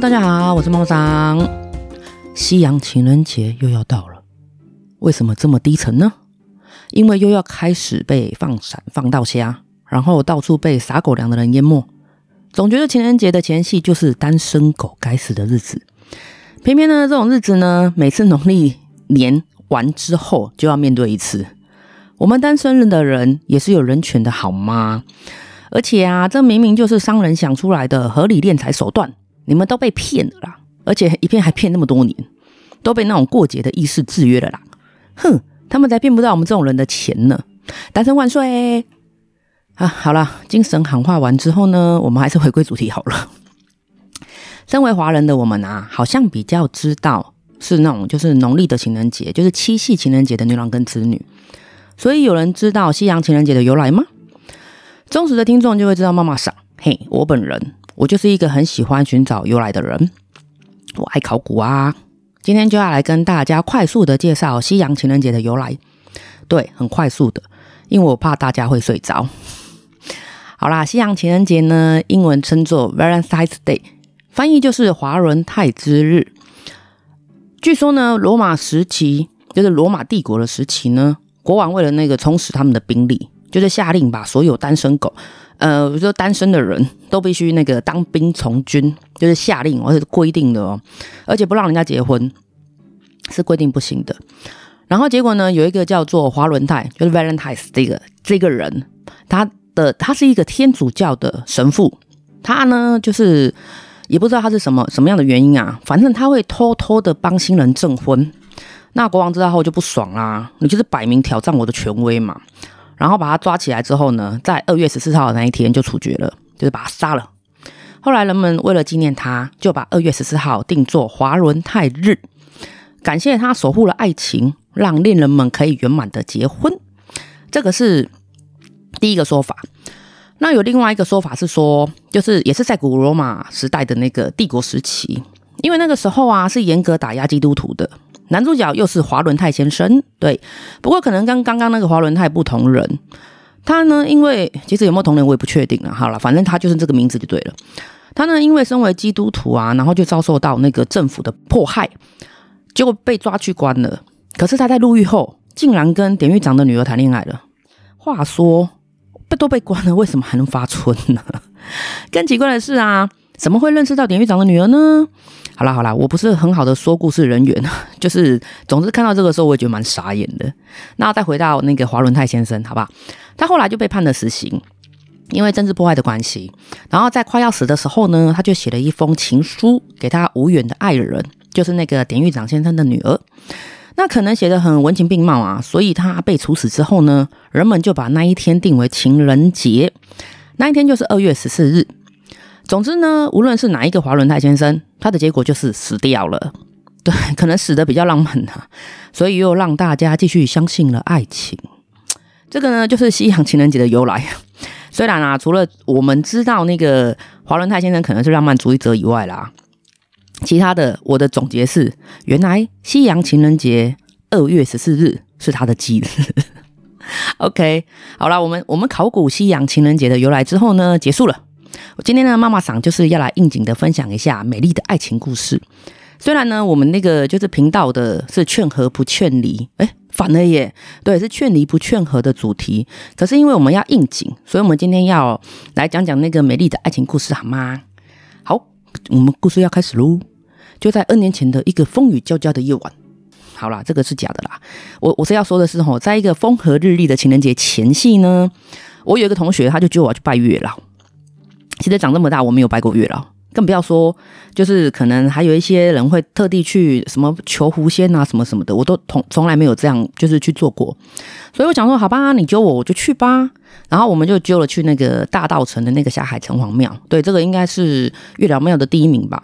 大家好，我是梦桑。西洋情人节又要到了，为什么这么低沉呢？因为又要开始被放闪放到瞎，然后到处被撒狗粮的人淹没。总觉得情人节的前夕就是单身狗该死的日子。偏偏呢，这种日子呢，每次农历年完之后就要面对一次。我们单身的人也是有人权的好吗？而且啊，这明明就是商人想出来的合理敛财手段，你们都被骗了啦！而且一骗还骗那么多年，都被那种过节的意识制约了啦！哼，他们才骗不到我们这种人的钱呢！单身万岁！啊，好了，精神喊话完之后呢，我们还是回归主题好了。身为华人的我们啊，好像比较知道是那种就是农历的情人节，就是七夕情人节的牛郎跟织女。所以有人知道西洋情人节的由来吗？忠实的听众就会知道，妈妈桑，嘿，我本人我就是一个很喜欢寻找由来的人，我爱考古啊。今天就要来跟大家快速的介绍西洋情人节的由来，对，很快速的，因为我怕大家会睡着。好啦，西洋情人节呢，英文称作 Valentine's Day，翻译就是华伦泰之日。据说呢，罗马时期就是罗马帝国的时期呢，国王为了那个充实他们的兵力。就是下令把所有单身狗，呃，比如说单身的人都必须那个当兵从军，就是下令，而且是规定的哦，而且不让人家结婚，是规定不行的。然后结果呢，有一个叫做华伦泰，就是 Valentine 这个这个人，他的他是一个天主教的神父，他呢就是也不知道他是什么什么样的原因啊，反正他会偷偷的帮新人证婚。那国王知道后就不爽啦，你就是摆明挑战我的权威嘛。然后把他抓起来之后呢，在二月十四号那一天就处决了，就是把他杀了。后来人们为了纪念他，就把二月十四号定做华伦泰日，感谢他守护了爱情，让恋人们可以圆满的结婚。这个是第一个说法。那有另外一个说法是说，就是也是在古罗马时代的那个帝国时期，因为那个时候啊是严格打压基督徒的。男主角又是华伦泰先生，对，不过可能跟刚刚那个华伦泰不同人，他呢，因为其实有没有同人我也不确定了。好了，反正他就是这个名字就对了。他呢，因为身为基督徒啊，然后就遭受到那个政府的迫害，结果被抓去关了。可是他在入狱后，竟然跟典狱长的女儿谈恋爱了。话说，被都被关了，为什么还能发春呢？更奇怪的是啊，怎么会认识到典狱长的女儿呢？好啦好啦，我不是很好的说故事人员，就是总之看到这个时候，我也觉得蛮傻眼的。那再回到那个华伦泰先生，好不好？他后来就被判了死刑，因为政治迫害的关系。然后在快要死的时候呢，他就写了一封情书给他无缘的爱人，就是那个典狱长先生的女儿。那可能写得很文情并茂啊，所以他被处死之后呢，人们就把那一天定为情人节，那一天就是二月十四日。总之呢，无论是哪一个华伦泰先生，他的结果就是死掉了。对，可能死的比较浪漫啊，所以又让大家继续相信了爱情。这个呢，就是西洋情人节的由来。虽然啊，除了我们知道那个华伦泰先生可能是浪漫主义者以外啦，其他的我的总结是，原来西洋情人节二月十四日是他的忌日。OK，好啦，我们我们考古西洋情人节的由来之后呢，结束了。我今天呢，妈妈桑就是要来应景的分享一下美丽的爱情故事。虽然呢，我们那个就是频道的是劝和不劝离，哎，反了耶，对，是劝离不劝和的主题。可是因为我们要应景，所以我们今天要来讲讲那个美丽的爱情故事，好吗？好，我们故事要开始喽。就在 N 年前的一个风雨交加的夜晚，好啦，这个是假的啦。我我是要说的是吼，在一个风和日丽的情人节前夕呢，我有一个同学，他就叫我去拜月老。其实长这么大，我没有拜过月老，更不要说就是可能还有一些人会特地去什么求狐仙啊什么什么的，我都从从来没有这样就是去做过。所以我想说，好吧，你揪我，我就去吧。然后我们就揪了去那个大道城的那个霞海城隍庙，对，这个应该是月老庙的第一名吧。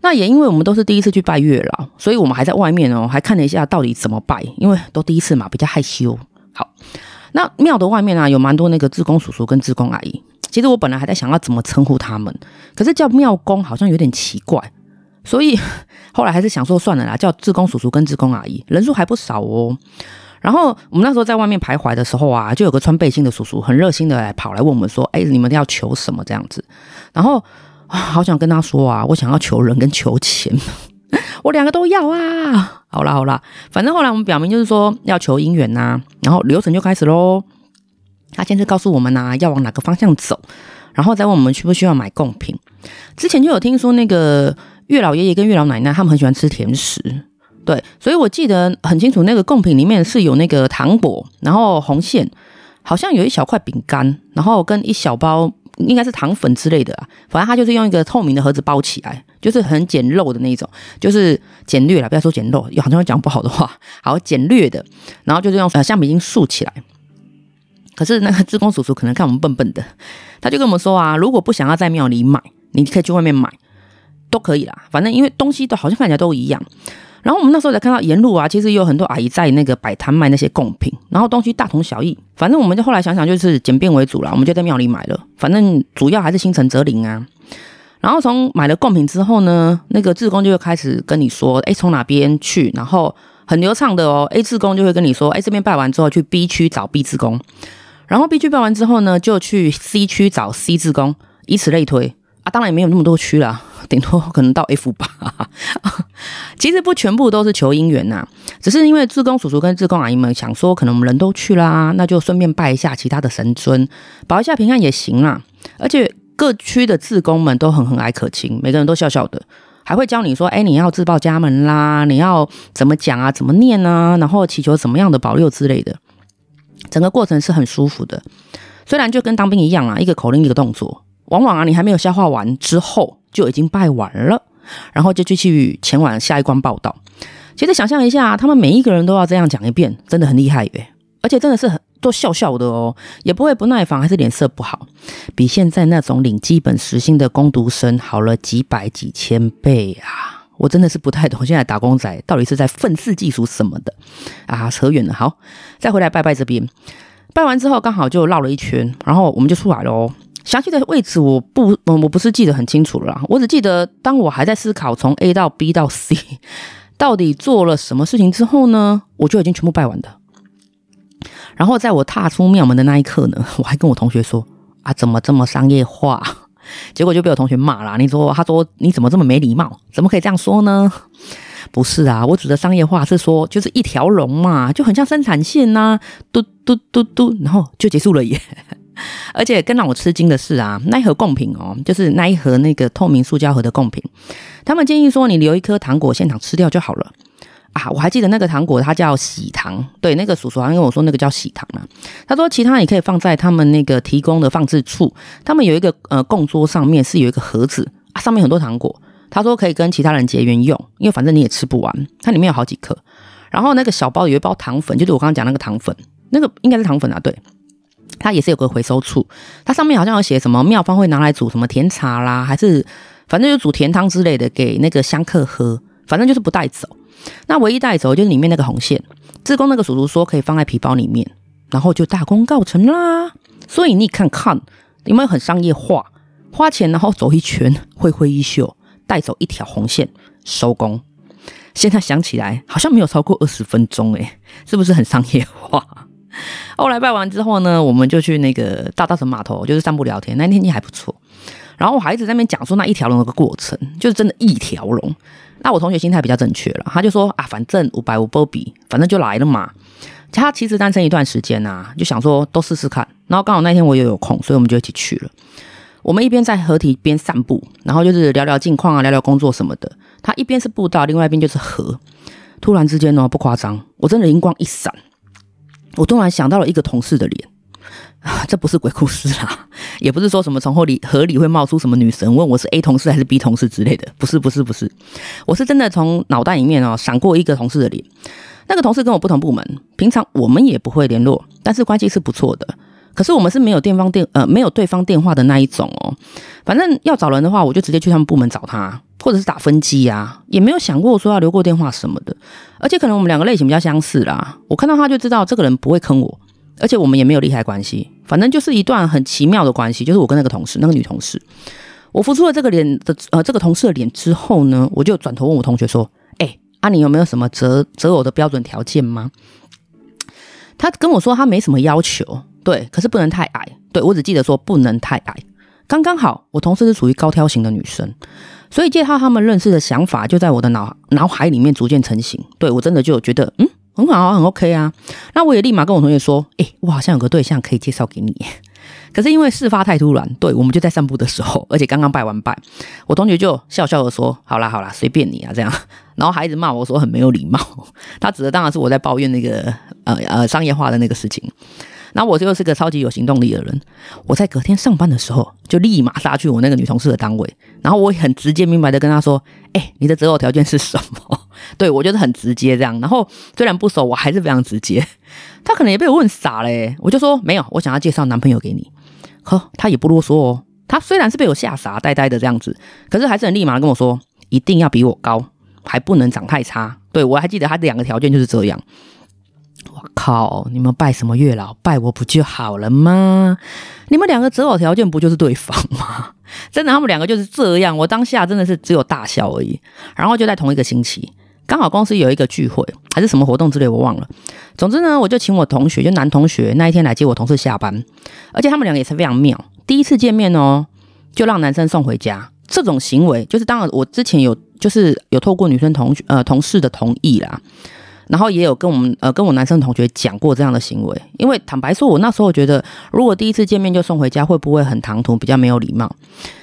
那也因为我们都是第一次去拜月老，所以我们还在外面哦，还看了一下到底怎么拜，因为都第一次嘛，比较害羞。好，那庙的外面啊，有蛮多那个志工叔叔跟志工阿姨。其实我本来还在想要怎么称呼他们，可是叫庙公好像有点奇怪，所以后来还是想说算了啦，叫志工叔叔跟志工阿姨，人数还不少哦。然后我们那时候在外面徘徊的时候啊，就有个穿背心的叔叔很热心的来跑来问我们说：“哎，你们要求什么这样子？”然后好想跟他说啊，我想要求人跟求钱，我两个都要啊。好啦好啦，反正后来我们表明就是说要求姻缘呐，然后流程就开始喽。他先是告诉我们呐、啊，要往哪个方向走，然后再问我们需不需要买贡品。之前就有听说那个月老爷爷跟月老奶奶他们很喜欢吃甜食，对，所以我记得很清楚，那个贡品里面是有那个糖果，然后红线，好像有一小块饼干，然后跟一小包应该是糖粉之类的啊，反正他就是用一个透明的盒子包起来，就是很简陋的那种，就是简略了，不要说简陋，好像会讲不好的话，好简略的，然后就是用呃橡皮筋竖起来。可是那个志工叔叔可能看我们笨笨的，他就跟我们说啊，如果不想要在庙里买，你可以去外面买，都可以啦。反正因为东西都好像看起来都一样。然后我们那时候才看到沿路啊，其实有很多阿姨在那个摆摊卖那些贡品，然后东西大同小异。反正我们就后来想想，就是简便为主啦，我们就在庙里买了。反正主要还是心诚则灵啊。然后从买了贡品之后呢，那个志工就会开始跟你说，哎，从哪边去，然后很流畅的哦。A 志工就会跟你说，哎，这边拜完之后去 B 区找 B 志工。然后 B 区办完之后呢，就去 C 区找 C 志工，以此类推啊。当然也没有那么多区啦，顶多可能到 F 吧。其实不全部都是求姻缘呐，只是因为志工叔叔跟志工阿姨们想说，可能我们人都去啦，那就顺便拜一下其他的神尊，保一下平安也行啦。而且各区的志工们都很和蔼可亲，每个人都笑笑的，还会教你说，哎，你要自报家门啦，你要怎么讲啊，怎么念啊，然后祈求怎么样的保佑之类的。整个过程是很舒服的，虽然就跟当兵一样啊，一个口令一个动作，往往啊你还没有消化完之后就已经拜完了，然后就继续前往下一关报道。其实想象一下，他们每一个人都要这样讲一遍，真的很厉害耶！而且真的是很都笑笑的哦，也不会不耐烦，还是脸色不好，比现在那种领基本时薪的工读生好了几百几千倍啊！我真的是不太懂，现在打工仔到底是在愤世嫉俗什么的啊？扯远了，好，再回来拜拜这边，拜完之后刚好就绕了一圈，然后我们就出来了哦。详细的位置我不，我我不是记得很清楚了啦，我只记得当我还在思考从 A 到 B 到 C 到底做了什么事情之后呢，我就已经全部拜完的。然后在我踏出庙门的那一刻呢，我还跟我同学说啊，怎么这么商业化？结果就被我同学骂了。你说，他说你怎么这么没礼貌？怎么可以这样说呢？不是啊，我指的商业化是说，就是一条龙嘛，就很像生产线呐、嘟嘟嘟嘟，然后就结束了耶。而且更让我吃惊的是啊，那一盒贡品哦，就是那一盒那个透明塑胶盒的贡品，他们建议说你留一颗糖果现场吃掉就好了。啊，我还记得那个糖果，它叫喜糖。对，那个叔叔好像跟我说那个叫喜糖啊。他说其他你可以放在他们那个提供的放置处，他们有一个呃供桌上面是有一个盒子啊，上面很多糖果。他说可以跟其他人结缘用，因为反正你也吃不完，它里面有好几颗。然后那个小包有一包糖粉，就是我刚刚讲那个糖粉，那个应该是糖粉啊。对，它也是有个回收处，它上面好像有写什么妙方会拿来煮什么甜茶啦，还是反正就煮甜汤之类的给那个香客喝，反正就是不带走。那唯一带走就是里面那个红线，志工那个叔叔说可以放在皮包里面，然后就大功告成啦。所以你看看有没有很商业化，花钱然后走一圈，挥挥衣袖带走一条红线，收工。现在想起来好像没有超过二十分钟诶，是不是很商业化？后来拜完之后呢，我们就去那个大稻埕码头，就是散步聊天，那天天气还不错。然后我还一直在那边讲说那一条龙的过程，就是真的一条龙。那我同学心态比较正确了，他就说啊，反正五百五波比，反正就来了嘛。他其实单身一段时间啊，就想说都试试看。然后刚好那天我也有空，所以我们就一起去了。我们一边在河堤边散步，然后就是聊聊近况啊，聊聊工作什么的。他一边是步道，另外一边就是河。突然之间呢，不夸张，我真的灵光一闪，我突然想到了一个同事的脸。这不是鬼故事啦，也不是说什么从后里河里会冒出什么女神问我是 A 同事还是 B 同事之类的，不是不是不是，我是真的从脑袋里面哦闪过一个同事的脸，那个同事跟我不同部门，平常我们也不会联络，但是关系是不错的，可是我们是没有电方电呃没有对方电话的那一种哦，反正要找人的话，我就直接去他们部门找他，或者是打分机呀，也没有想过说要留过电话什么的，而且可能我们两个类型比较相似啦，我看到他就知道这个人不会坑我。而且我们也没有利害关系，反正就是一段很奇妙的关系。就是我跟那个同事，那个女同事，我浮出了这个脸的呃这个同事的脸之后呢，我就转头问我同学说：“哎、欸，啊你有没有什么择择偶的标准条件吗？”他跟我说他没什么要求，对，可是不能太矮。对，我只记得说不能太矮，刚刚好，我同事是属于高挑型的女生，所以介绍他们认识的想法就在我的脑脑海里面逐渐成型。对，我真的就觉得，嗯，很好啊，很 OK 啊。那我也立马跟我同学说，诶，我好像有个对象可以介绍给你。可是因为事发太突然，对，我们就在散步的时候，而且刚刚拜完拜，我同学就笑笑的说：“好啦好啦，随便你啊，这样。”然后还一直骂我说很没有礼貌。他指的当然是我在抱怨那个呃呃商业化的那个事情。然后我就是个超级有行动力的人，我在隔天上班的时候就立马杀去我那个女同事的单位，然后我很直接明白的跟他说：“哎、你的择偶条件是什么？” 对，我就是很直接这样。然后虽然不熟，我还是非常直接。他可能也被我问傻了、我就说没有，我想要介绍男朋友给你。呵，他也不啰嗦哦。他虽然是被我吓傻，呆呆的这样子，可是还是很立马跟我说，一定要比我高，还不能长太差。对，我还记得他两个条件就是这样。我靠，你们拜什么月老？拜我不就好了吗？你们两个择偶条件不就是对方吗？真的，他们两个就是这样。我当下真的是只有大笑而已。然后就在同一个星期。刚好公司有一个聚会，还是什么活动之类，我忘了。总之呢，我就请我同学，就男同学那一天来接我同事下班，而且他们两个也是非常妙。第一次见面哦，就让男生送回家，这种行为就是当然我之前有就是有透过女生同学呃同事的同意啦，然后也有跟我们呃跟我男生同学讲过这样的行为，因为坦白说，我那时候觉得如果第一次见面就送回家，会不会很唐突，比较没有礼貌？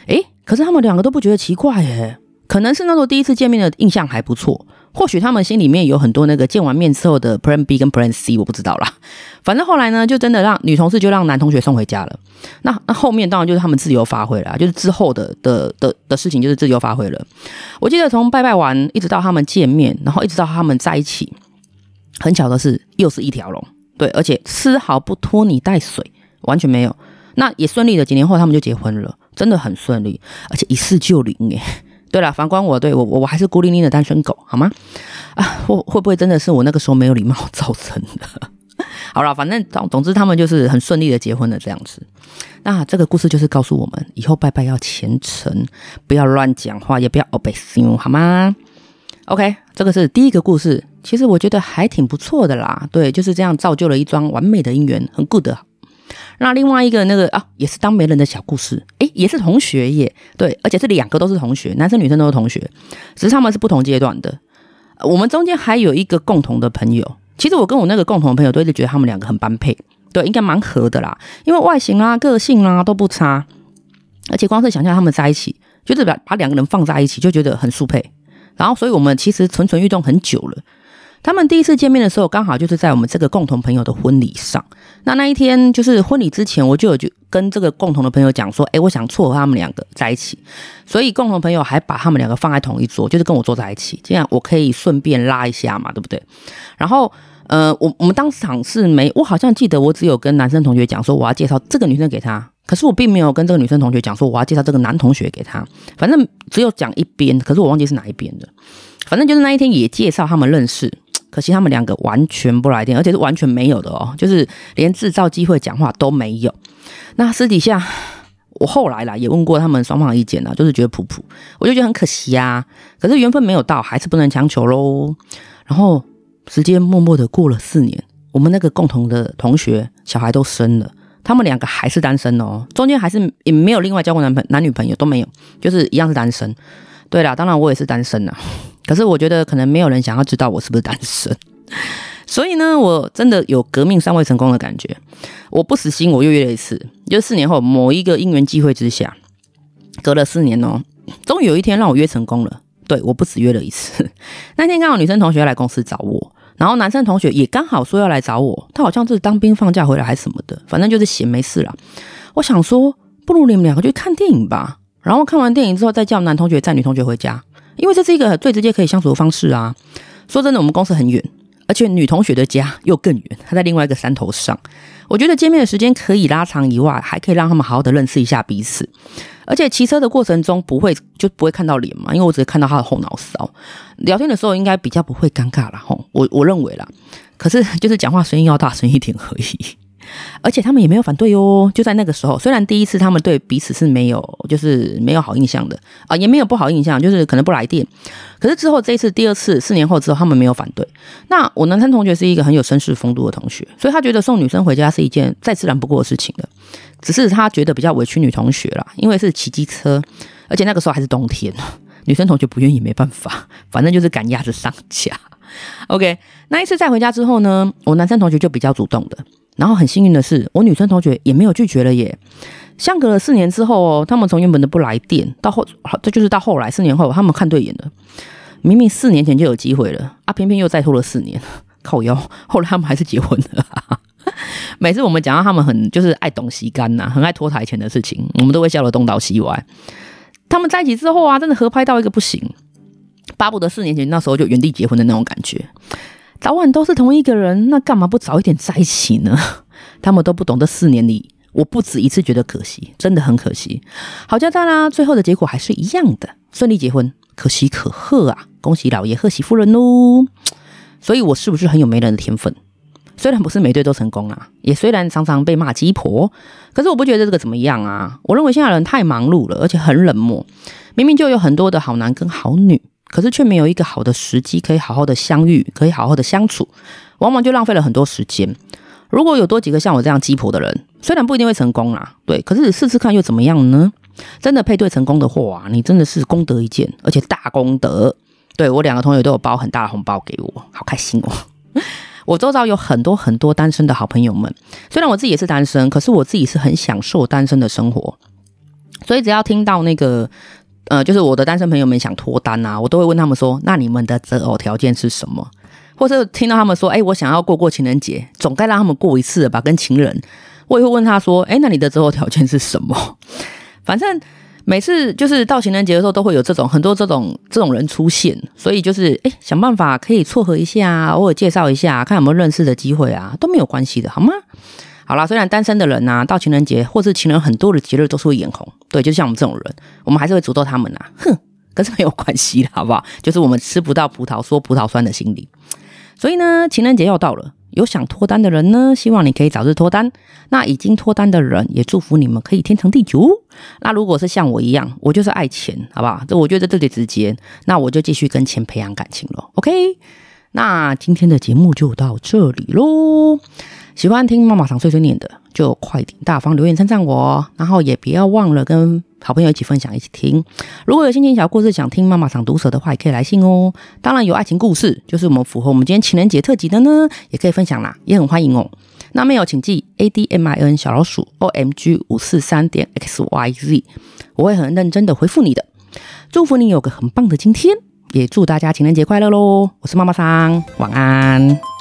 诶，可是他们两个都不觉得奇怪耶，可能是那时候第一次见面的印象还不错。或许他们心里面有很多那个见完面之后的 Plan B 跟 Plan C，我不知道啦。反正后来呢，就真的让女同事就让男同学送回家了。那那后面当然就是他们自由发挥了，就是之后的的的的事情就是自由发挥了。我记得从拜拜完一直到他们见面，然后一直到他们在一起，很巧的是又是一条龙，对，而且丝毫不拖泥带水，完全没有。那也顺利的，几年后他们就结婚了，真的很顺利，而且一试就灵诶。对了，反观我，对我我我还是孤零零的单身狗，好吗？啊，会会不会真的是我那个时候没有礼貌造成的？好了，反正总总之他们就是很顺利的结婚了这样子。那这个故事就是告诉我们，以后拜拜要虔诚，不要乱讲话，也不要欧北心，好吗？OK，这个是第一个故事，其实我觉得还挺不错的啦。对，就是这样造就了一桩完美的姻缘，很 good。那另外一个那个啊，也是当媒人的小故事，诶，也是同学耶，对，而且这两个都是同学，男生女生都是同学，只是他们是不同阶段的。我们中间还有一个共同的朋友，其实我跟我那个共同的朋友都一直觉得他们两个很般配，对，应该蛮合的啦，因为外形啊、个性啊都不差，而且光是想象他们在一起，就是把把两个人放在一起就觉得很速配，然后所以我们其实蠢蠢欲动很久了。他们第一次见面的时候，刚好就是在我们这个共同朋友的婚礼上。那那一天就是婚礼之前，我就有就跟这个共同的朋友讲说，诶，我想撮合他们两个在一起。所以共同朋友还把他们两个放在同一桌，就是跟我坐在一起，这样我可以顺便拉一下嘛，对不对？然后，呃，我我们当场是没，我好像记得我只有跟男生同学讲说我要介绍这个女生给他，可是我并没有跟这个女生同学讲说我要介绍这个男同学给他。反正只有讲一边，可是我忘记是哪一边的。反正就是那一天也介绍他们认识。可惜他们两个完全不来电，而且是完全没有的哦，就是连制造机会讲话都没有。那私底下我后来啦也问过他们双方的意见啦，就是觉得普普，我就觉得很可惜啊。可是缘分没有到，还是不能强求喽。然后时间默默的过了四年，我们那个共同的同学小孩都生了，他们两个还是单身哦，中间还是也没有另外交过男朋男女朋友都没有，就是一样是单身。对啦，当然我也是单身 呐。可是我觉得可能没有人想要知道我是不是单身，所以呢，我真的有革命尚未成功的感觉。我不死心，我又约了一次，就四年后某一个因缘机会之下，隔了四年哦，终于有一天让我约成功了。对，我不止约了一次。那天刚好女生同学来公司找我，然后男生同学也刚好说要来找我，他好像是当兵放假回来还是什么的，反正就是闲没事啦。我想说，不如你们两个去看电影吧。然后看完电影之后，再叫男同学载女同学回家。因为这是一个最直接可以相处的方式啊！说真的，我们公司很远，而且女同学的家又更远，她在另外一个山头上。我觉得见面的时间可以拉长以外，还可以让他们好好的认识一下彼此。而且骑车的过程中不会就不会看到脸嘛，因为我只是看到他的后脑勺。聊天的时候应该比较不会尴尬啦。吼，我我认为啦。可是就是讲话声音要大声一点而已。而且他们也没有反对哦。就在那个时候，虽然第一次他们对彼此是没有，就是没有好印象的啊，也没有不好印象，就是可能不来电。可是之后这一次，第二次四年后之后，他们没有反对。那我男生同学是一个很有绅士风度的同学，所以他觉得送女生回家是一件再自然不过的事情了。只是他觉得比较委屈女同学啦，因为是骑机车，而且那个时候还是冬天，女生同学不愿意，没办法，反正就是赶鸭子上架。OK，那一次再回家之后呢，我男生同学就比较主动的，然后很幸运的是，我女生同学也没有拒绝了耶。相隔了四年之后哦，他们从原本的不来电到后，这就是到后来四年后，他们看对眼了。明明四年前就有机会了啊，偏偏又再拖了四年，靠腰。后来他们还是结婚了。每次我们讲到他们很就是爱懂西干呐，很爱拖台前的事情，我们都会笑得东倒西歪。他们在一起之后啊，真的合拍到一个不行。巴不得四年前那时候就原地结婚的那种感觉，早晚都是同一个人，那干嘛不早一点在一起呢？他们都不懂，这四年里我不止一次觉得可惜，真的很可惜。好家在啦，最后的结果还是一样的，顺利结婚，可喜可贺啊！恭喜老爷贺喜夫人喽！所以我是不是很有媒人的天分？虽然不是每对都成功啊，也虽然常常被骂鸡婆，可是我不觉得这个怎么样啊。我认为现在人太忙碌了，而且很冷漠，明明就有很多的好男跟好女。可是却没有一个好的时机可以好好的相遇，可以好好的相处，往往就浪费了很多时间。如果有多几个像我这样鸡婆的人，虽然不一定会成功啦，对，可是试试看又怎么样呢？真的配对成功的话，你真的是功德一件，而且大功德。对，我两个同学都有包很大的红包给我，好开心哦。我周遭有很多很多单身的好朋友们，虽然我自己也是单身，可是我自己是很享受单身的生活，所以只要听到那个。呃，就是我的单身朋友们想脱单啊，我都会问他们说：“那你们的择偶条件是什么？”或者听到他们说：“哎，我想要过过情人节，总该让他们过一次吧，跟情人。”我也会问他说：“哎，那你的择偶条件是什么？” 反正每次就是到情人节的时候，都会有这种很多这种这种人出现，所以就是哎，想办法可以撮合一下，偶尔介绍一下，看有没有认识的机会啊，都没有关系的，好吗？好啦，虽然单身的人呐、到情人节或是情人很多的节日都是会眼红，对，就像我们这种人，我们还是会诅咒他们呐、哼，可是没有关系的，好不好？就是我们吃不到葡萄说葡萄酸的心理。所以呢，情人节要到了，有想脱单的人呢，希望你可以早日脱单；那已经脱单的人，也祝福你们可以天长地久。那如果是像我一样，我就是爱钱，好不好？这我觉得这里直接，那我就继续跟钱培养感情了。OK，那今天的节目就到这里喽。喜欢听妈妈常碎碎念的，就快点大方留言称赞我，然后也不要忘了跟好朋友一起分享，一起听。如果有心情小故事想听妈妈桑读舍的话，也可以来信哦。当然有爱情故事，就是我们符合我们今天情人节特辑的呢，也可以分享啦，也很欢迎哦。那没有请寄 a d m i n 小老鼠 o m g 五四三点 x y z，我会很认真的回复你的。祝福你有个很棒的今天，也祝大家情人节快乐喽！我是妈妈桑，晚安。